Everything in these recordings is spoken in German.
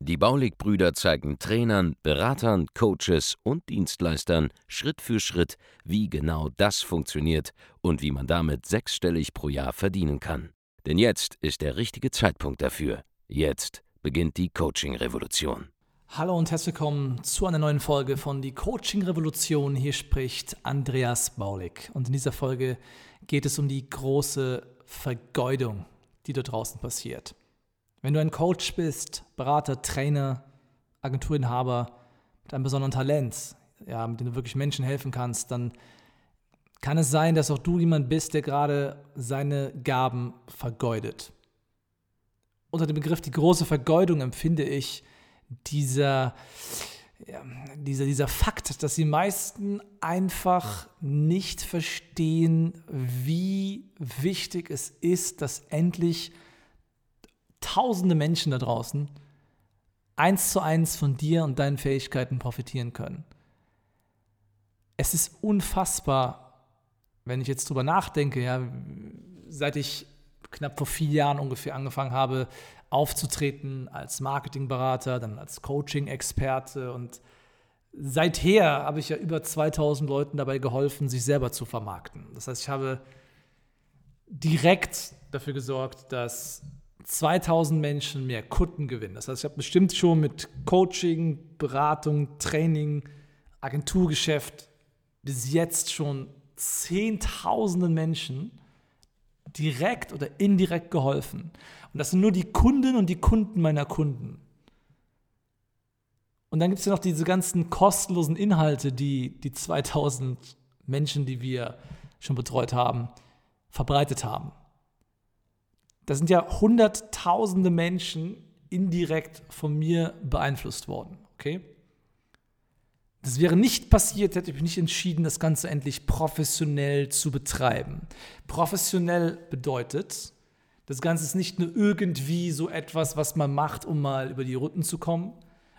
Die Baulig-Brüder zeigen Trainern, Beratern, Coaches und Dienstleistern Schritt für Schritt, wie genau das funktioniert und wie man damit sechsstellig pro Jahr verdienen kann. Denn jetzt ist der richtige Zeitpunkt dafür. Jetzt beginnt die Coaching-Revolution. Hallo und herzlich willkommen zu einer neuen Folge von Die Coaching Revolution. Hier spricht Andreas Baulig. Und in dieser Folge geht es um die große Vergeudung, die da draußen passiert. Wenn du ein Coach bist, Berater, Trainer, Agenturinhaber mit einem besonderen Talent, ja, mit dem du wirklich Menschen helfen kannst, dann kann es sein, dass auch du jemand bist, der gerade seine Gaben vergeudet. Unter dem Begriff die große Vergeudung empfinde ich dieser, ja, dieser, dieser Fakt, dass die meisten einfach nicht verstehen, wie wichtig es ist, dass endlich tausende Menschen da draußen eins zu eins von dir und deinen Fähigkeiten profitieren können. Es ist unfassbar, wenn ich jetzt drüber nachdenke, ja, seit ich knapp vor vier Jahren ungefähr angefangen habe, aufzutreten als Marketingberater, dann als Coaching-Experte und seither habe ich ja über 2000 Leuten dabei geholfen, sich selber zu vermarkten. Das heißt, ich habe direkt dafür gesorgt, dass 2000 Menschen mehr Kunden gewinnen. Das heißt, ich habe bestimmt schon mit Coaching, Beratung, Training, Agenturgeschäft bis jetzt schon Zehntausenden Menschen direkt oder indirekt geholfen. Und das sind nur die Kunden und die Kunden meiner Kunden. Und dann gibt es ja noch diese ganzen kostenlosen Inhalte, die die 2000 Menschen, die wir schon betreut haben, verbreitet haben. Da sind ja hunderttausende Menschen indirekt von mir beeinflusst worden. Okay? Das wäre nicht passiert, hätte ich mich nicht entschieden, das Ganze endlich professionell zu betreiben. Professionell bedeutet, das Ganze ist nicht nur irgendwie so etwas, was man macht, um mal über die Runden zu kommen,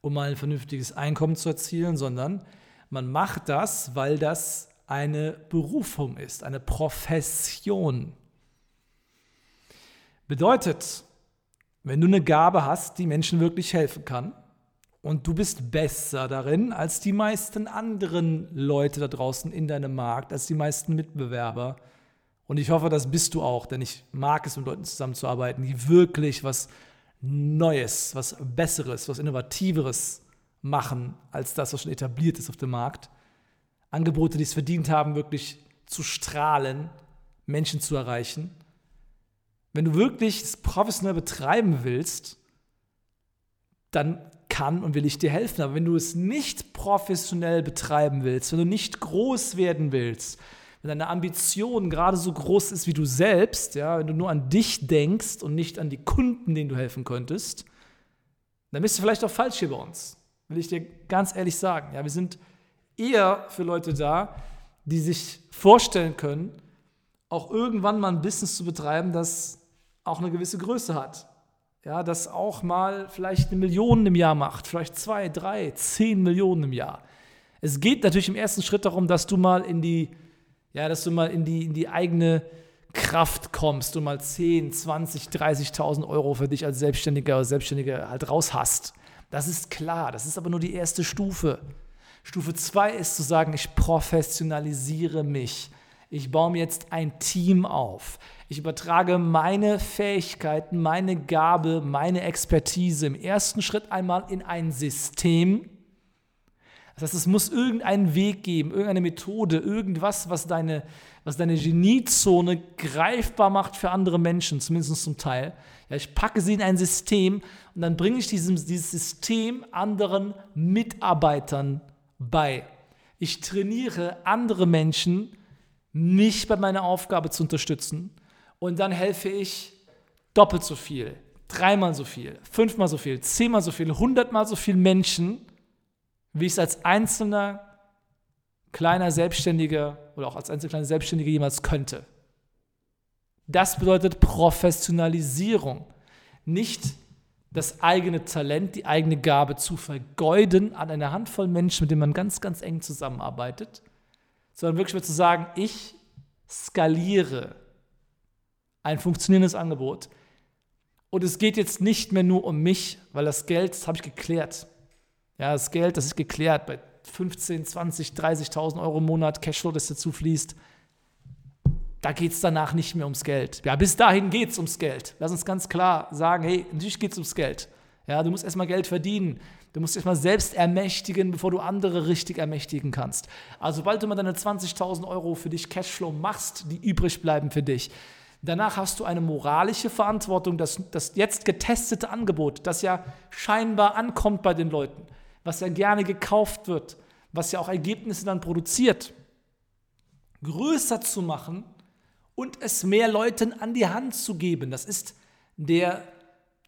um mal ein vernünftiges Einkommen zu erzielen, sondern man macht das, weil das eine Berufung ist, eine Profession. Bedeutet, wenn du eine Gabe hast, die Menschen wirklich helfen kann, und du bist besser darin als die meisten anderen Leute da draußen in deinem Markt, als die meisten Mitbewerber. Und ich hoffe, das bist du auch, denn ich mag es, mit Leuten zusammenzuarbeiten, die wirklich was Neues, was Besseres, was Innovativeres machen als das, was schon etabliert ist auf dem Markt. Angebote, die es verdient haben, wirklich zu strahlen, Menschen zu erreichen. Wenn du wirklich es professionell betreiben willst, dann kann und will ich dir helfen. Aber wenn du es nicht professionell betreiben willst, wenn du nicht groß werden willst, wenn deine Ambition gerade so groß ist wie du selbst, ja, wenn du nur an dich denkst und nicht an die Kunden, denen du helfen könntest, dann bist du vielleicht auch falsch hier bei uns. Will ich dir ganz ehrlich sagen. Ja, wir sind eher für Leute da, die sich vorstellen können, auch irgendwann mal ein Business zu betreiben, das auch eine gewisse Größe hat ja, das auch mal vielleicht eine Million im Jahr macht, vielleicht zwei, drei, zehn Millionen im Jahr. Es geht natürlich im ersten Schritt darum, dass du mal in die, ja, dass du mal in die, in die eigene Kraft kommst, du mal 10, 20, 30.000 Euro für dich als Selbstständiger oder Selbstständiger halt raus hast. Das ist klar, das ist aber nur die erste Stufe. Stufe 2 ist zu sagen, ich professionalisiere mich. Ich baue mir jetzt ein Team auf. Ich übertrage meine Fähigkeiten, meine Gabe, meine Expertise im ersten Schritt einmal in ein System. Das heißt, es muss irgendeinen Weg geben, irgendeine Methode, irgendwas, was deine, was deine Geniezone greifbar macht für andere Menschen, zumindest zum Teil. Ja, ich packe sie in ein System und dann bringe ich diesem, dieses System anderen Mitarbeitern bei. Ich trainiere andere Menschen, mich bei meiner Aufgabe zu unterstützen. Und dann helfe ich doppelt so viel, dreimal so viel, fünfmal so viel, zehnmal so viel, hundertmal so viel Menschen, wie ich es als einzelner, kleiner Selbstständiger oder auch als einzelne Selbstständige jemals könnte. Das bedeutet Professionalisierung. Nicht das eigene Talent, die eigene Gabe zu vergeuden an eine Handvoll Menschen, mit denen man ganz, ganz eng zusammenarbeitet, sondern wirklich mal zu sagen, ich skaliere ein funktionierendes Angebot. Und es geht jetzt nicht mehr nur um mich, weil das Geld, das habe ich geklärt. Ja, das Geld, das ist geklärt bei 15, 20, 30.000 Euro im Monat Cashflow, das dazu fließt. Da geht es danach nicht mehr ums Geld. Ja, bis dahin geht es ums Geld. Lass uns ganz klar sagen, hey, natürlich geht es ums Geld. Ja, du musst erstmal Geld verdienen. Du musst erstmal selbst ermächtigen, bevor du andere richtig ermächtigen kannst. Also sobald du mal deine 20.000 Euro für dich Cashflow machst, die übrig bleiben für dich, danach hast du eine moralische Verantwortung, dass das jetzt getestete Angebot, das ja scheinbar ankommt bei den Leuten, was ja gerne gekauft wird, was ja auch Ergebnisse dann produziert, größer zu machen und es mehr Leuten an die Hand zu geben. Das ist der,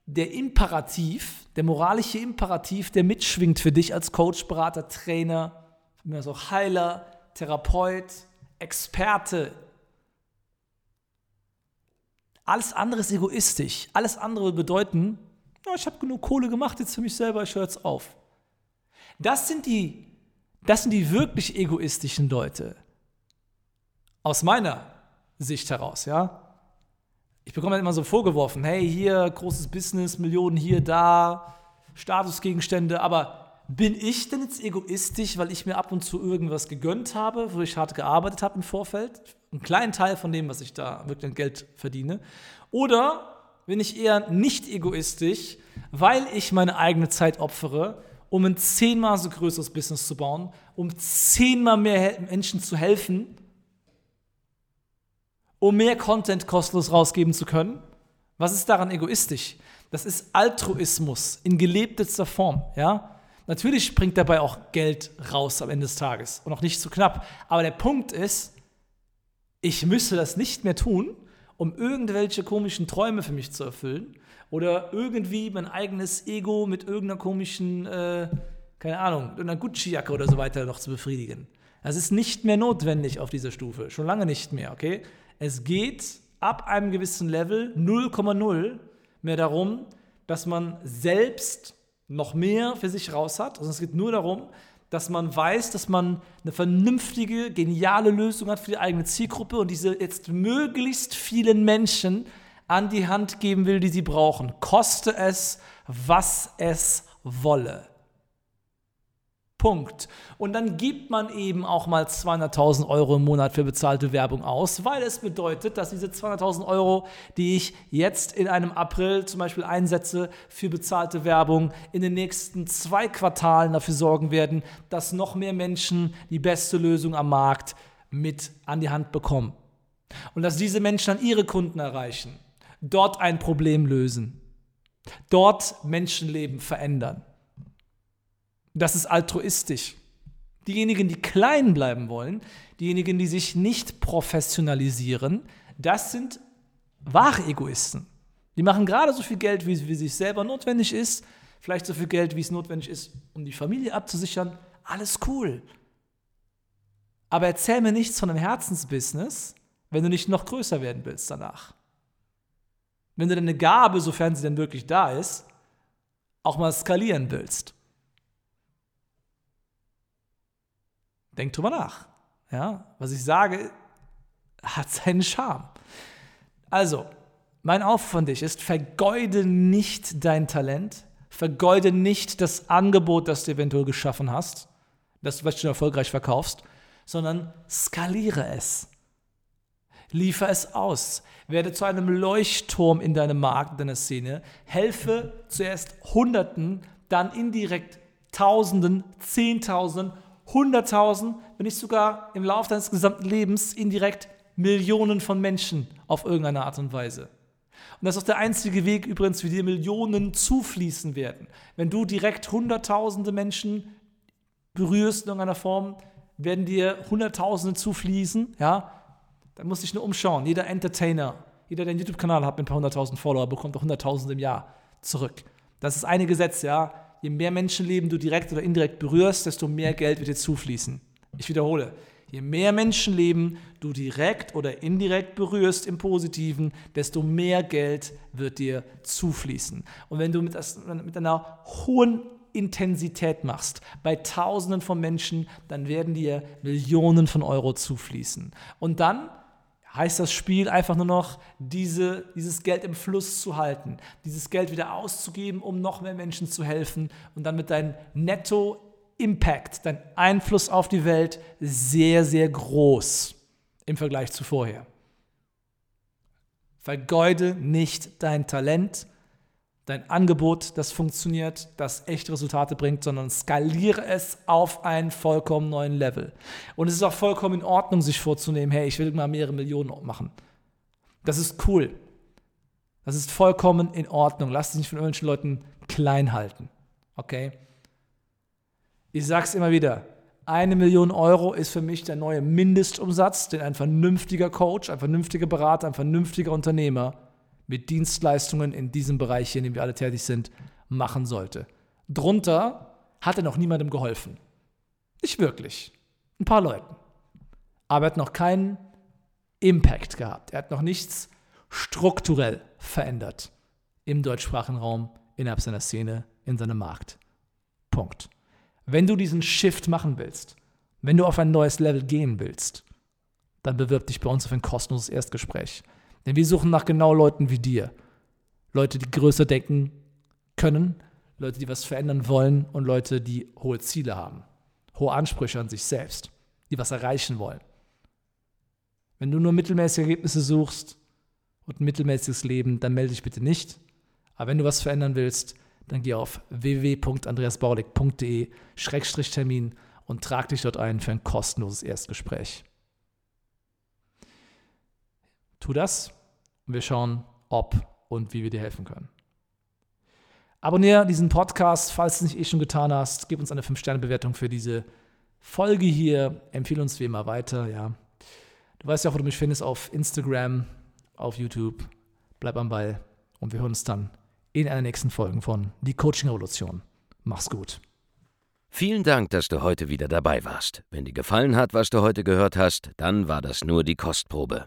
der Imperativ, der moralische Imperativ, der mitschwingt für dich als Coach, Berater, Trainer, also Heiler, Therapeut, Experte. Alles andere ist egoistisch. Alles andere will bedeuten, ja, ich habe genug Kohle gemacht, jetzt für mich selber, ich höre jetzt auf. Das sind die, das sind die wirklich egoistischen Leute. Aus meiner Sicht heraus, ja. Ich bekomme halt immer so vorgeworfen, hey, hier großes Business, Millionen hier, da, Statusgegenstände, aber bin ich denn jetzt egoistisch, weil ich mir ab und zu irgendwas gegönnt habe, wo ich hart gearbeitet habe im Vorfeld? Einen kleinen Teil von dem, was ich da wirklich an Geld verdiene. Oder bin ich eher nicht egoistisch, weil ich meine eigene Zeit opfere, um ein zehnmal so größeres Business zu bauen, um zehnmal mehr Menschen zu helfen um mehr Content kostenlos rausgeben zu können. Was ist daran egoistisch? Das ist Altruismus in gelebtester Form, ja? Natürlich springt dabei auch Geld raus am Ende des Tages und auch nicht zu knapp. Aber der Punkt ist, ich müsse das nicht mehr tun, um irgendwelche komischen Träume für mich zu erfüllen oder irgendwie mein eigenes Ego mit irgendeiner komischen, äh, keine Ahnung, einer Gucci-Jacke oder so weiter noch zu befriedigen. Das ist nicht mehr notwendig auf dieser Stufe, schon lange nicht mehr, okay? Es geht ab einem gewissen Level 0,0 mehr darum, dass man selbst noch mehr für sich raus hat. Also es geht nur darum, dass man weiß, dass man eine vernünftige, geniale Lösung hat für die eigene Zielgruppe und diese jetzt möglichst vielen Menschen an die Hand geben will, die sie brauchen. Koste es, was es wolle. Punkt. Und dann gibt man eben auch mal 200.000 Euro im Monat für bezahlte Werbung aus, weil es bedeutet, dass diese 200.000 Euro, die ich jetzt in einem April zum Beispiel einsetze für bezahlte Werbung, in den nächsten zwei Quartalen dafür sorgen werden, dass noch mehr Menschen die beste Lösung am Markt mit an die Hand bekommen. Und dass diese Menschen dann ihre Kunden erreichen, dort ein Problem lösen, dort Menschenleben verändern. Das ist altruistisch. Diejenigen, die klein bleiben wollen, diejenigen, die sich nicht professionalisieren, das sind wahre Egoisten. Die machen gerade so viel Geld, wie, wie sich selber notwendig ist, vielleicht so viel Geld, wie es notwendig ist, um die Familie abzusichern. Alles cool. Aber erzähl mir nichts von einem Herzensbusiness, wenn du nicht noch größer werden willst danach. Wenn du deine Gabe, sofern sie denn wirklich da ist, auch mal skalieren willst. Denk drüber nach. Ja, was ich sage, hat seinen Charme. Also, mein Aufruf von dich ist, vergeude nicht dein Talent, vergeude nicht das Angebot, das du eventuell geschaffen hast, das du vielleicht schon erfolgreich verkaufst, sondern skaliere es. Liefer es aus. Werde zu einem Leuchtturm in deinem Markt, in deiner Szene. Helfe zuerst Hunderten, dann indirekt Tausenden, Zehntausenden, 100.000, wenn nicht sogar im Laufe deines gesamten Lebens indirekt Millionen von Menschen auf irgendeine Art und Weise. Und das ist auch der einzige Weg übrigens, wie dir Millionen zufließen werden. Wenn du direkt Hunderttausende Menschen berührst in irgendeiner Form, werden dir Hunderttausende zufließen, ja, dann musst du dich nur umschauen. Jeder Entertainer, jeder, der einen YouTube-Kanal hat mit ein paar hunderttausend Follower, bekommt auch hunderttausende im Jahr zurück. Das ist eine Gesetz, ja je mehr Menschenleben du direkt oder indirekt berührst, desto mehr Geld wird dir zufließen. Ich wiederhole, Je mehr Menschenleben du direkt oder indirekt berührst im Positiven, desto mehr Geld wird dir zufließen. Und wenn du mit, mit einer hohen Intensität machst, bei Tausenden von Menschen, dann werden dir Millionen von Euro zufließen. Und dann heißt das Spiel einfach nur noch, diese, dieses Geld im Fluss zu halten, dieses Geld wieder auszugeben, um noch mehr Menschen zu helfen und dann mit deinem Netto-Impact, dein Einfluss auf die Welt sehr, sehr groß im Vergleich zu vorher. Vergeude nicht dein Talent, dein Angebot, das funktioniert, das echte Resultate bringt, sondern skaliere es auf einen vollkommen neuen Level. Und es ist auch vollkommen in Ordnung, sich vorzunehmen, hey, ich will mal mehrere Millionen machen. Das ist cool. Das ist vollkommen in Ordnung. Lass dich nicht von irgendwelchen Leuten klein halten. Okay? Ich sag's immer wieder. Eine Million Euro ist für mich der neue Mindestumsatz, den ein vernünftiger Coach, ein vernünftiger Berater, ein vernünftiger Unternehmer mit Dienstleistungen in diesem Bereich, hier, in dem wir alle tätig sind, machen sollte. Drunter hat er noch niemandem geholfen. Nicht wirklich. Ein paar Leuten. Aber er hat noch keinen Impact gehabt. Er hat noch nichts strukturell verändert im deutschsprachigen Raum, innerhalb seiner Szene, in seinem Markt. Punkt. Wenn du diesen Shift machen willst, wenn du auf ein neues Level gehen willst, dann bewirb dich bei uns auf ein kostenloses Erstgespräch. Denn wir suchen nach genau Leuten wie dir. Leute, die größer denken können, Leute, die was verändern wollen und Leute, die hohe Ziele haben, hohe Ansprüche an sich selbst, die was erreichen wollen. Wenn du nur mittelmäßige Ergebnisse suchst und ein mittelmäßiges Leben, dann melde dich bitte nicht. Aber wenn du was verändern willst, dann geh auf www.andreasbaulig.de-termin und trag dich dort ein für ein kostenloses Erstgespräch. Tu das und wir schauen, ob und wie wir dir helfen können. Abonniere diesen Podcast, falls du es nicht eh schon getan hast. Gib uns eine 5-Sterne-Bewertung für diese Folge hier. Empfehle uns wie immer weiter. Ja. Du weißt ja auch, wo du mich findest auf Instagram, auf YouTube. Bleib am Ball und wir hören uns dann in einer nächsten Folge von Die Coaching Revolution. Mach's gut. Vielen Dank, dass du heute wieder dabei warst. Wenn dir gefallen hat, was du heute gehört hast, dann war das nur die Kostprobe.